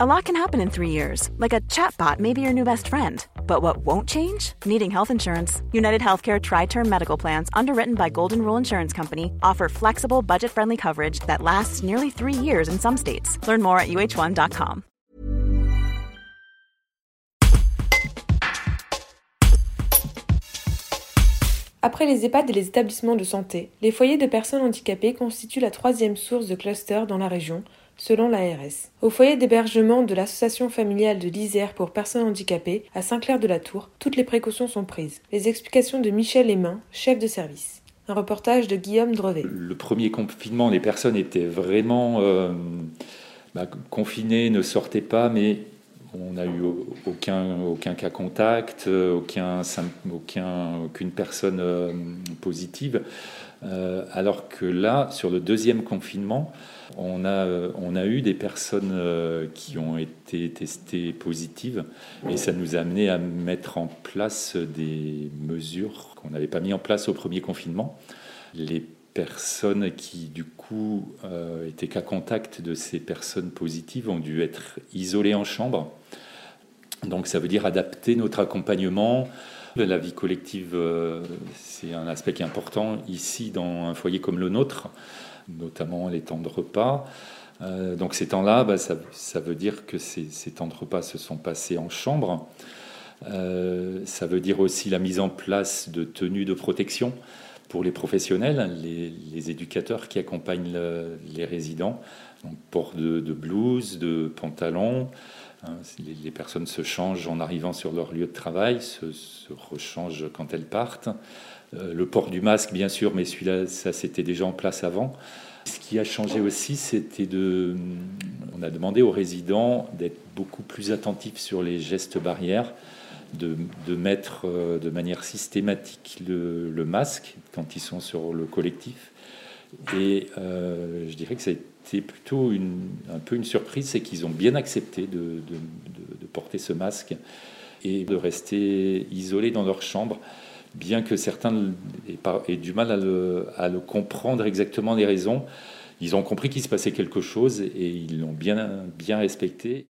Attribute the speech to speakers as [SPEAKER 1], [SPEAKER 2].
[SPEAKER 1] A lot can happen in three years, like a chatbot may be your new best friend. But what won't change? Needing health insurance. United Healthcare Tri Term Medical Plans, underwritten by Golden Rule Insurance Company, offer flexible, budget friendly coverage that lasts nearly three years in some states. Learn more at uh1.com.
[SPEAKER 2] Après les EHPAD et les établissements de santé, les foyers de personnes handicapées constituent la troisième source de cluster dans la région, selon l'ARS. Au foyer d'hébergement de l'association familiale de l'Isère pour personnes handicapées, à Saint-Clair-de-la-Tour, toutes les précautions sont prises. Les explications de Michel Aymin, chef de service. Un reportage de Guillaume Drevet.
[SPEAKER 3] Le premier confinement, les personnes étaient vraiment euh, bah, confinées, ne sortaient pas, mais on n'a eu aucun, cas contact, aucun, aucune personne euh, positive. Euh, alors que là, sur le deuxième confinement, on a, eu des personnes euh, qui ont été testées positives et ça nous a amené à mettre en place des mesures qu'on n'avait pas mis en place au premier confinement. Les personnes qui, du coup, euh, étaient qu'à contact de ces personnes positives ont dû être isolées en chambre. Donc ça veut dire adapter notre accompagnement. La vie collective, euh, c'est un aspect qui est important ici dans un foyer comme le nôtre, notamment les temps de repas. Euh, donc ces temps-là, bah, ça, veut dire que ces, temps de repas se sont passés en chambre. Ça veut dire aussi la mise en place de tenues de protection pour les professionnels, les, éducateurs qui accompagnent le, les résidents. Donc port de, blouse, de pantalon. Hein, les, les, personnes se changent en arrivant sur leur lieu de travail, se, se rechangent quand elles partent. Euh, le port du masque, bien sûr, mais celui-là, ça c'était déjà en place avant. Ce qui a changé aussi, c'était de. On a demandé aux résidents d'être beaucoup plus attentifs sur les gestes barrières de, mettre euh, de manière systématique le, masque quand ils sont sur le collectif. Et euh, je dirais que ça a été plutôt un peu une surprise, c'est qu'ils ont bien accepté de, porter ce masque et de rester isolés dans leur chambre, bien que certains aient, du mal à le, à le comprendre exactement les raisons. Ils ont compris qu'il se passait quelque chose et ils l'ont bien, bien respecté.